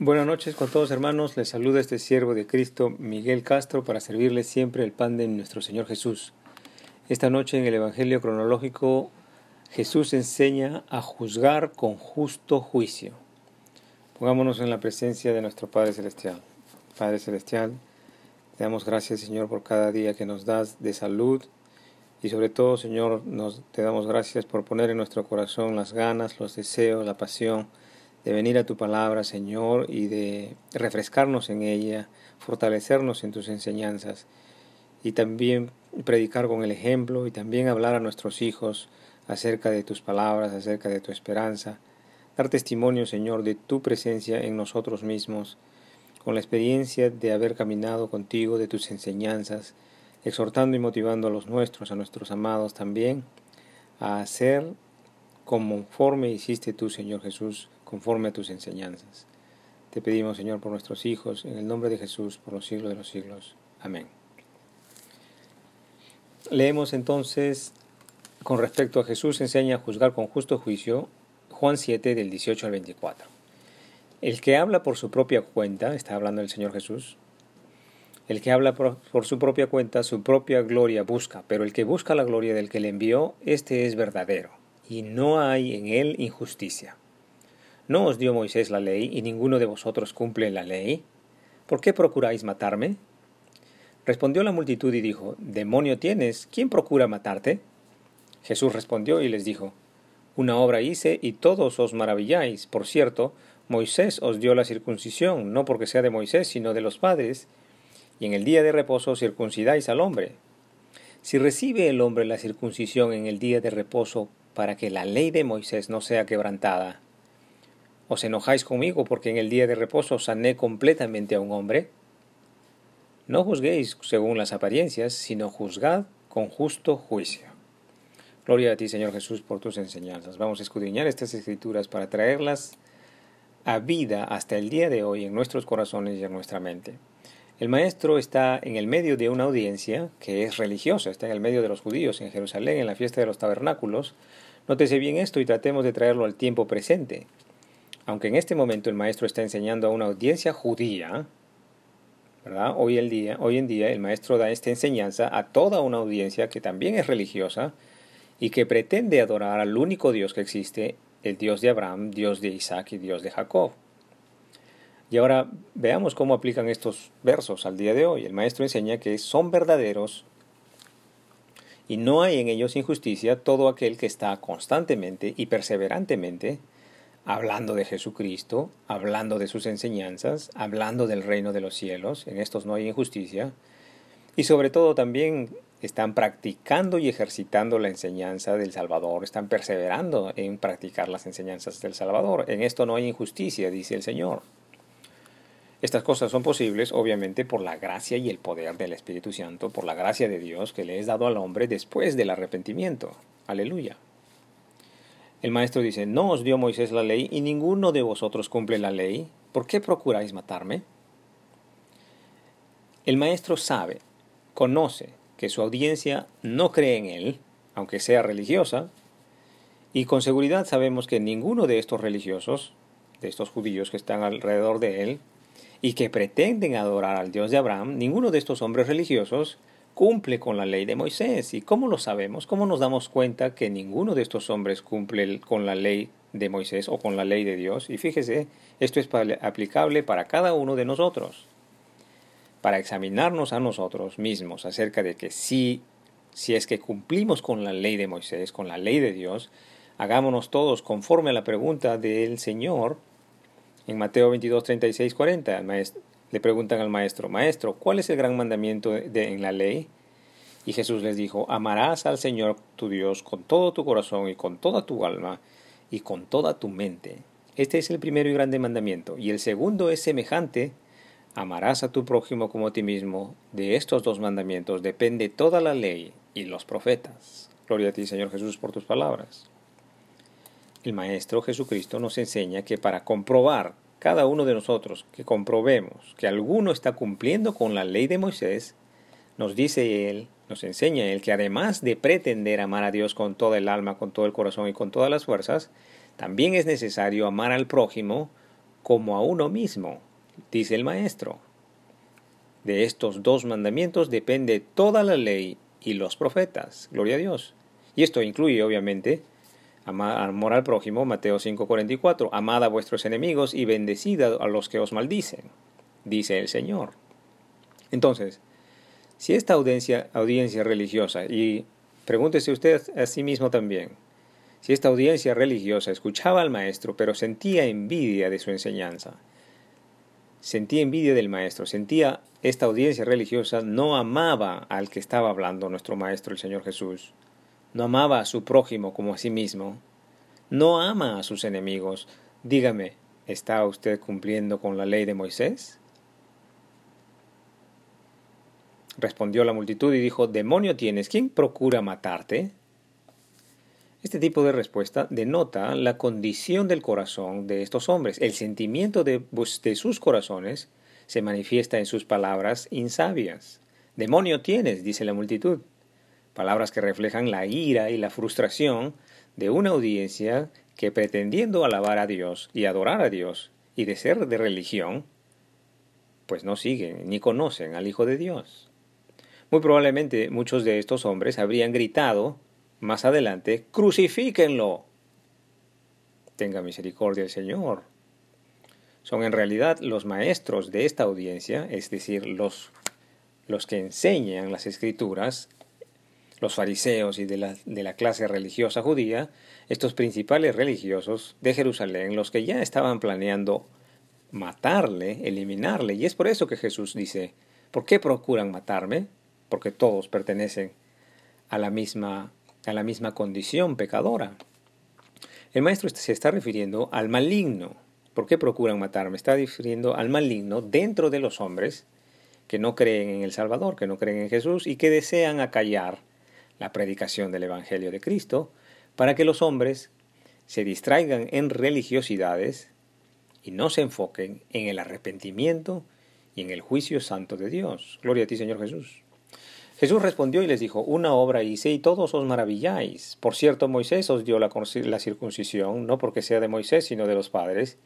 Buenas noches con todos hermanos, les saluda este siervo de Cristo Miguel Castro para servirles siempre el pan de nuestro Señor Jesús. Esta noche en el Evangelio cronológico Jesús enseña a juzgar con justo juicio. Pongámonos en la presencia de nuestro Padre Celestial. Padre Celestial, te damos gracias Señor por cada día que nos das de salud y sobre todo Señor nos, te damos gracias por poner en nuestro corazón las ganas, los deseos, la pasión de venir a tu palabra, Señor, y de refrescarnos en ella, fortalecernos en tus enseñanzas, y también predicar con el ejemplo, y también hablar a nuestros hijos acerca de tus palabras, acerca de tu esperanza, dar testimonio, Señor, de tu presencia en nosotros mismos, con la experiencia de haber caminado contigo, de tus enseñanzas, exhortando y motivando a los nuestros, a nuestros amados también, a hacer conforme hiciste tú, Señor Jesús, conforme a tus enseñanzas. Te pedimos, Señor, por nuestros hijos, en el nombre de Jesús, por los siglos de los siglos. Amén. Leemos entonces, con respecto a Jesús enseña a juzgar con justo juicio, Juan 7 del 18 al 24. El que habla por su propia cuenta, está hablando el Señor Jesús, el que habla por, por, su propia cuenta, su propia gloria busca, pero el que busca la gloria del que le envió, este es verdadero, y no hay en él injusticia. ¿No os dio Moisés la ley y ninguno de vosotros cumple la ley? ¿Por qué procuráis matarme? Respondió la multitud y dijo, Demonio tienes, ¿quién procura matarte? Jesús respondió y les dijo, Una obra hice y todos os maravilláis. Por cierto, Moisés os dio la circuncisión, no porque sea de Moisés, sino de los padres, y en el día de reposo circuncidáis al hombre. Si recibe el hombre la circuncisión en el día de reposo para que la ley de Moisés no sea quebrantada, ¿Os enojáis conmigo porque en el día de reposo sané completamente a un hombre? No juzguéis según las apariencias, sino juzgad con justo juicio. Gloria a ti, Señor Jesús, por tus enseñanzas. Vamos a escudriñar estas escrituras para traerlas a vida hasta el día de hoy en nuestros corazones y en nuestra mente. El maestro está en el medio de una audiencia que es religiosa, está en el medio de los judíos en Jerusalén en la fiesta de los tabernáculos. Nótese bien esto y tratemos de traerlo al tiempo presente. Aunque en este momento el maestro está enseñando a una audiencia judía, ¿verdad? Hoy, hoy en día el maestro da esta enseñanza a toda una audiencia que también es religiosa y que pretende adorar al único Dios que existe, el Dios de Abraham, Dios de Isaac y Dios de Jacob. Y ahora veamos cómo aplican estos versos al día de hoy. El maestro enseña que son verdaderos y no hay en ellos injusticia todo aquel que está constantemente y perseverantemente hablando de Jesucristo, hablando de sus enseñanzas, hablando del reino de los cielos, en estos no hay injusticia, y sobre todo también están practicando y ejercitando la enseñanza del Salvador, están perseverando en practicar las enseñanzas del Salvador. En esto no hay injusticia, dice el Señor. Estas cosas son posibles, obviamente, por la gracia y el poder del Espíritu Santo, por la gracia de Dios que le es dado al hombre después del arrepentimiento. Aleluya. El maestro dice, ¿no os dio Moisés la ley y ninguno de vosotros cumple la ley? ¿Por qué procuráis matarme? El maestro sabe, conoce que su audiencia no cree en él, aunque sea religiosa, y con seguridad sabemos que ninguno de estos religiosos, de estos judíos que están alrededor de él, y que pretenden adorar al Dios de Abraham, ninguno de estos hombres religiosos cumple con la ley de Moisés. ¿Y cómo lo sabemos? ¿Cómo nos damos cuenta que ninguno de estos hombres cumple con la ley de Moisés o con la ley de Dios? Y fíjese, esto es aplicable para cada uno de nosotros. Para examinarnos a nosotros mismos acerca de que si, si es que cumplimos con la ley de Moisés, con la ley de Dios, hagámonos todos conforme a la pregunta del Señor en Mateo 22, 36, 40. Le preguntan al maestro, Maestro, ¿cuál es el gran mandamiento de, en la ley? Y Jesús les dijo, amarás al Señor tu Dios con todo tu corazón y con toda tu alma y con toda tu mente. Este es el primero y grande mandamiento. Y el segundo es semejante, amarás a tu prójimo como a ti mismo. De estos dos mandamientos depende toda la ley y los profetas. Gloria a ti, Señor Jesús, por tus palabras. El Maestro Jesucristo nos enseña que para comprobar cada uno de nosotros que comprobemos que alguno está cumpliendo con la ley de Moisés, nos dice él, nos enseña él que además de pretender amar a Dios con toda el alma, con todo el corazón y con todas las fuerzas, también es necesario amar al prójimo como a uno mismo, dice el Maestro. De estos dos mandamientos depende toda la ley y los profetas. Gloria a Dios. Y esto incluye, obviamente, amor al prójimo, Mateo 5:44, amad a vuestros enemigos y bendecid a los que os maldicen, dice el Señor. Entonces, si esta audiencia, audiencia religiosa, y pregúntese usted a sí mismo también, si esta audiencia religiosa escuchaba al maestro, pero sentía envidia de su enseñanza, sentía envidia del maestro, sentía esta audiencia religiosa, no amaba al que estaba hablando nuestro maestro, el Señor Jesús, no amaba a su prójimo como a sí mismo, no ama a sus enemigos. Dígame, ¿está usted cumpliendo con la ley de Moisés? Respondió la multitud y dijo, Demonio tienes, ¿quién procura matarte? Este tipo de respuesta denota la condición del corazón de estos hombres. El sentimiento de, de, sus corazones se manifiesta en sus palabras insabias. Demonio tienes, dice la multitud palabras que reflejan la ira y la frustración de una audiencia que pretendiendo alabar a Dios y adorar a Dios y de ser de religión, pues no siguen ni conocen al Hijo de Dios. Muy probablemente muchos de estos hombres habrían gritado más adelante, crucifíquenlo. Tenga misericordia el Señor. Son en realidad los maestros de esta audiencia, es decir, los, los que enseñan las escrituras los fariseos y de la, de la, clase religiosa judía, estos principales religiosos de Jerusalén, los que ya estaban planeando matarle, eliminarle. Y es por eso que Jesús dice, ¿por qué procuran matarme? Porque todos pertenecen a la misma, a la misma condición pecadora. El maestro se está refiriendo al maligno. ¿Por qué procuran matarme? Está refiriendo al maligno dentro de los hombres que no creen en el Salvador, que no creen en Jesús y que desean acallar la predicación del Evangelio de Cristo, para que los hombres se distraigan en religiosidades y no se enfoquen en el arrepentimiento y en el juicio santo de Dios. Gloria a ti, Señor Jesús. Jesús respondió y les dijo, una obra hice y todos os maravilláis. Por cierto, Moisés os dio la, la, circuncisión, no porque sea de Moisés, sino de los padres.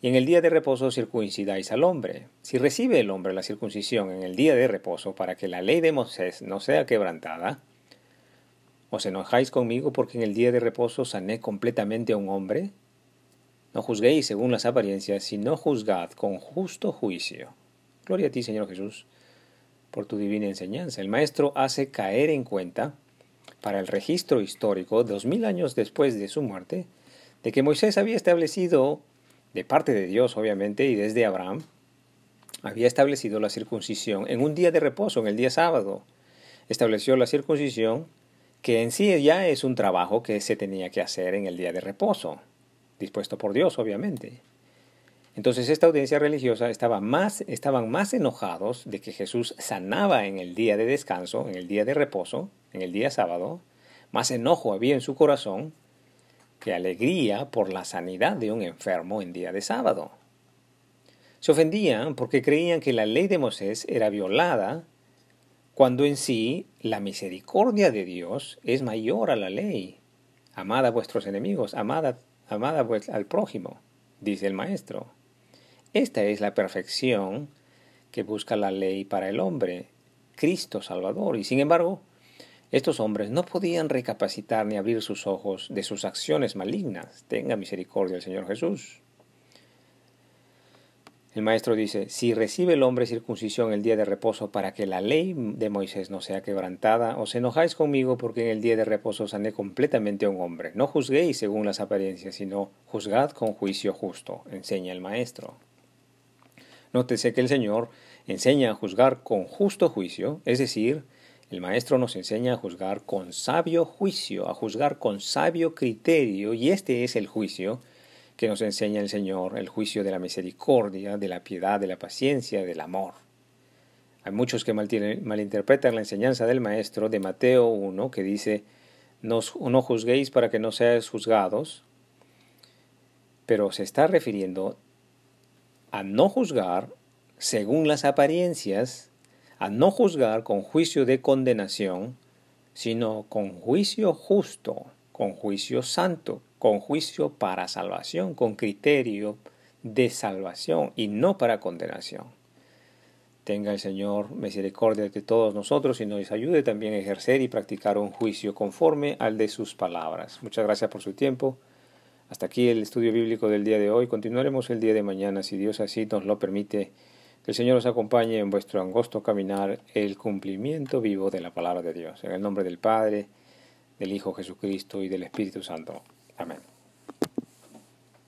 Y en el día de reposo circuncidáis al hombre. Si recibe el hombre la circuncisión en el día de reposo para que la ley de Moisés no sea quebrantada, ¿Os enojáis conmigo porque en el día de reposo sané completamente a un hombre? No juzguéis según las apariencias, sino juzgad con justo juicio. Gloria a ti, Señor Jesús, por tu divina enseñanza. El Maestro hace caer en cuenta, para el registro histórico, dos mil años después de su muerte, de que Moisés había establecido, de parte de Dios obviamente, y desde Abraham, había establecido la circuncisión en un día de reposo, en el día sábado. Estableció la circuncisión que en sí ya es un trabajo que se tenía que hacer en el día de reposo, dispuesto por Dios, obviamente. Entonces esta audiencia religiosa estaba más, estaban más enojados de que Jesús sanaba en el día de descanso, en el día de reposo, en el día sábado, más enojo había en su corazón que alegría por la sanidad de un enfermo en día de sábado. Se ofendían porque creían que la ley de Moisés era violada cuando en sí la misericordia de Dios es mayor a la ley. Amad a vuestros enemigos, amad, al prójimo, dice el Maestro. Esta es la perfección que busca la ley para el hombre, Cristo Salvador. Y sin embargo, estos hombres no podían recapacitar ni abrir sus ojos de sus acciones malignas. Tenga misericordia el Señor Jesús. El maestro dice, si recibe el hombre circuncisión el día de reposo para que la ley de Moisés no sea quebrantada, os enojáis conmigo porque en el día de reposo sané completamente a un hombre. No juzguéis según las apariencias, sino juzgad con juicio justo, enseña el maestro. Nótese que el Señor enseña a juzgar con justo juicio, es decir, el maestro nos enseña a juzgar con sabio juicio, a juzgar con sabio criterio, y este es el juicio que nos enseña el Señor, el juicio de la misericordia, de la piedad, de la paciencia, del amor. Hay muchos que malinterpretan la enseñanza del Maestro de Mateo 1, que dice, no, no juzguéis para que no seáis juzgados, pero se está refiriendo a no juzgar según las apariencias, a no juzgar con juicio de condenación, sino con juicio justo, con juicio santo, con juicio para salvación, con criterio de salvación y no para condenación. Tenga el Señor misericordia de todos nosotros y nos ayude también a ejercer y practicar un juicio conforme al de sus palabras. Muchas gracias por su tiempo. Hasta aquí el estudio bíblico del día de hoy. Continuaremos el día de mañana, si Dios así nos lo permite. Que el Señor os acompañe en vuestro angosto caminar el cumplimiento vivo de la palabra de Dios. En el nombre del Padre, del Hijo Jesucristo y del Espíritu Santo. Amén.